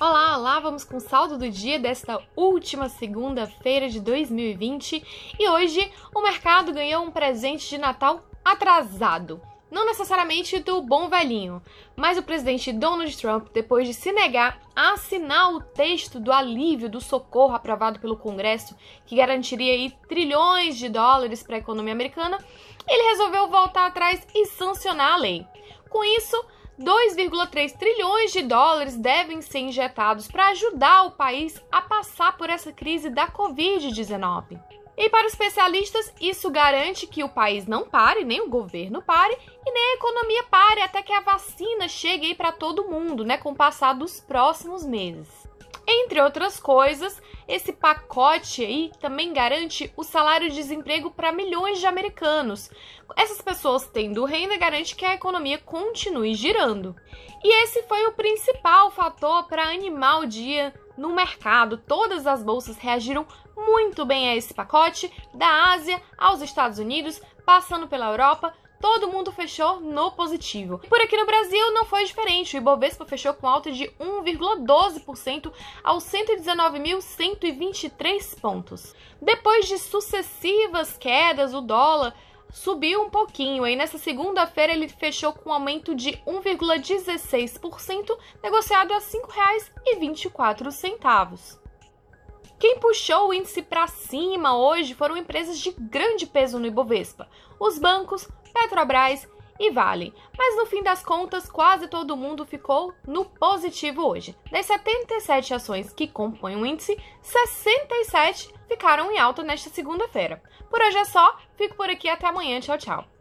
Olá, olá, vamos com o saldo do dia desta última segunda-feira de 2020 e hoje o mercado ganhou um presente de Natal atrasado. Não necessariamente do bom velhinho, mas o presidente Donald Trump, depois de se negar a assinar o texto do alívio do socorro aprovado pelo Congresso, que garantiria aí trilhões de dólares para a economia americana, ele resolveu voltar atrás e sancionar a lei. Com isso, 2,3 trilhões de dólares devem ser injetados para ajudar o país a passar por essa crise da Covid-19. E para os especialistas, isso garante que o país não pare, nem o governo pare e nem a economia pare até que a vacina chegue para todo mundo, né, com o passar dos próximos meses. Entre outras coisas, esse pacote aí também garante o salário de desemprego para milhões de americanos. Essas pessoas tendo renda garante que a economia continue girando. E esse foi o principal fator para animar o dia no mercado. Todas as bolsas reagiram muito bem a esse pacote, da Ásia aos Estados Unidos, passando pela Europa, todo mundo fechou no positivo. Por aqui no Brasil não foi diferente. O Ibovespa fechou com alta de 1,12% aos 119.123 pontos. Depois de sucessivas quedas, o dólar subiu um pouquinho. Aí nessa segunda-feira ele fechou com um aumento de 1,16%, negociado a R$ 5,24. Quem puxou o índice para cima hoje foram empresas de grande peso no Ibovespa: os bancos, Petrobras e Vale. Mas no fim das contas, quase todo mundo ficou no positivo hoje. Das 77 ações que compõem o índice, 67 ficaram em alta nesta segunda-feira. Por hoje é só, fico por aqui até amanhã. Tchau, tchau.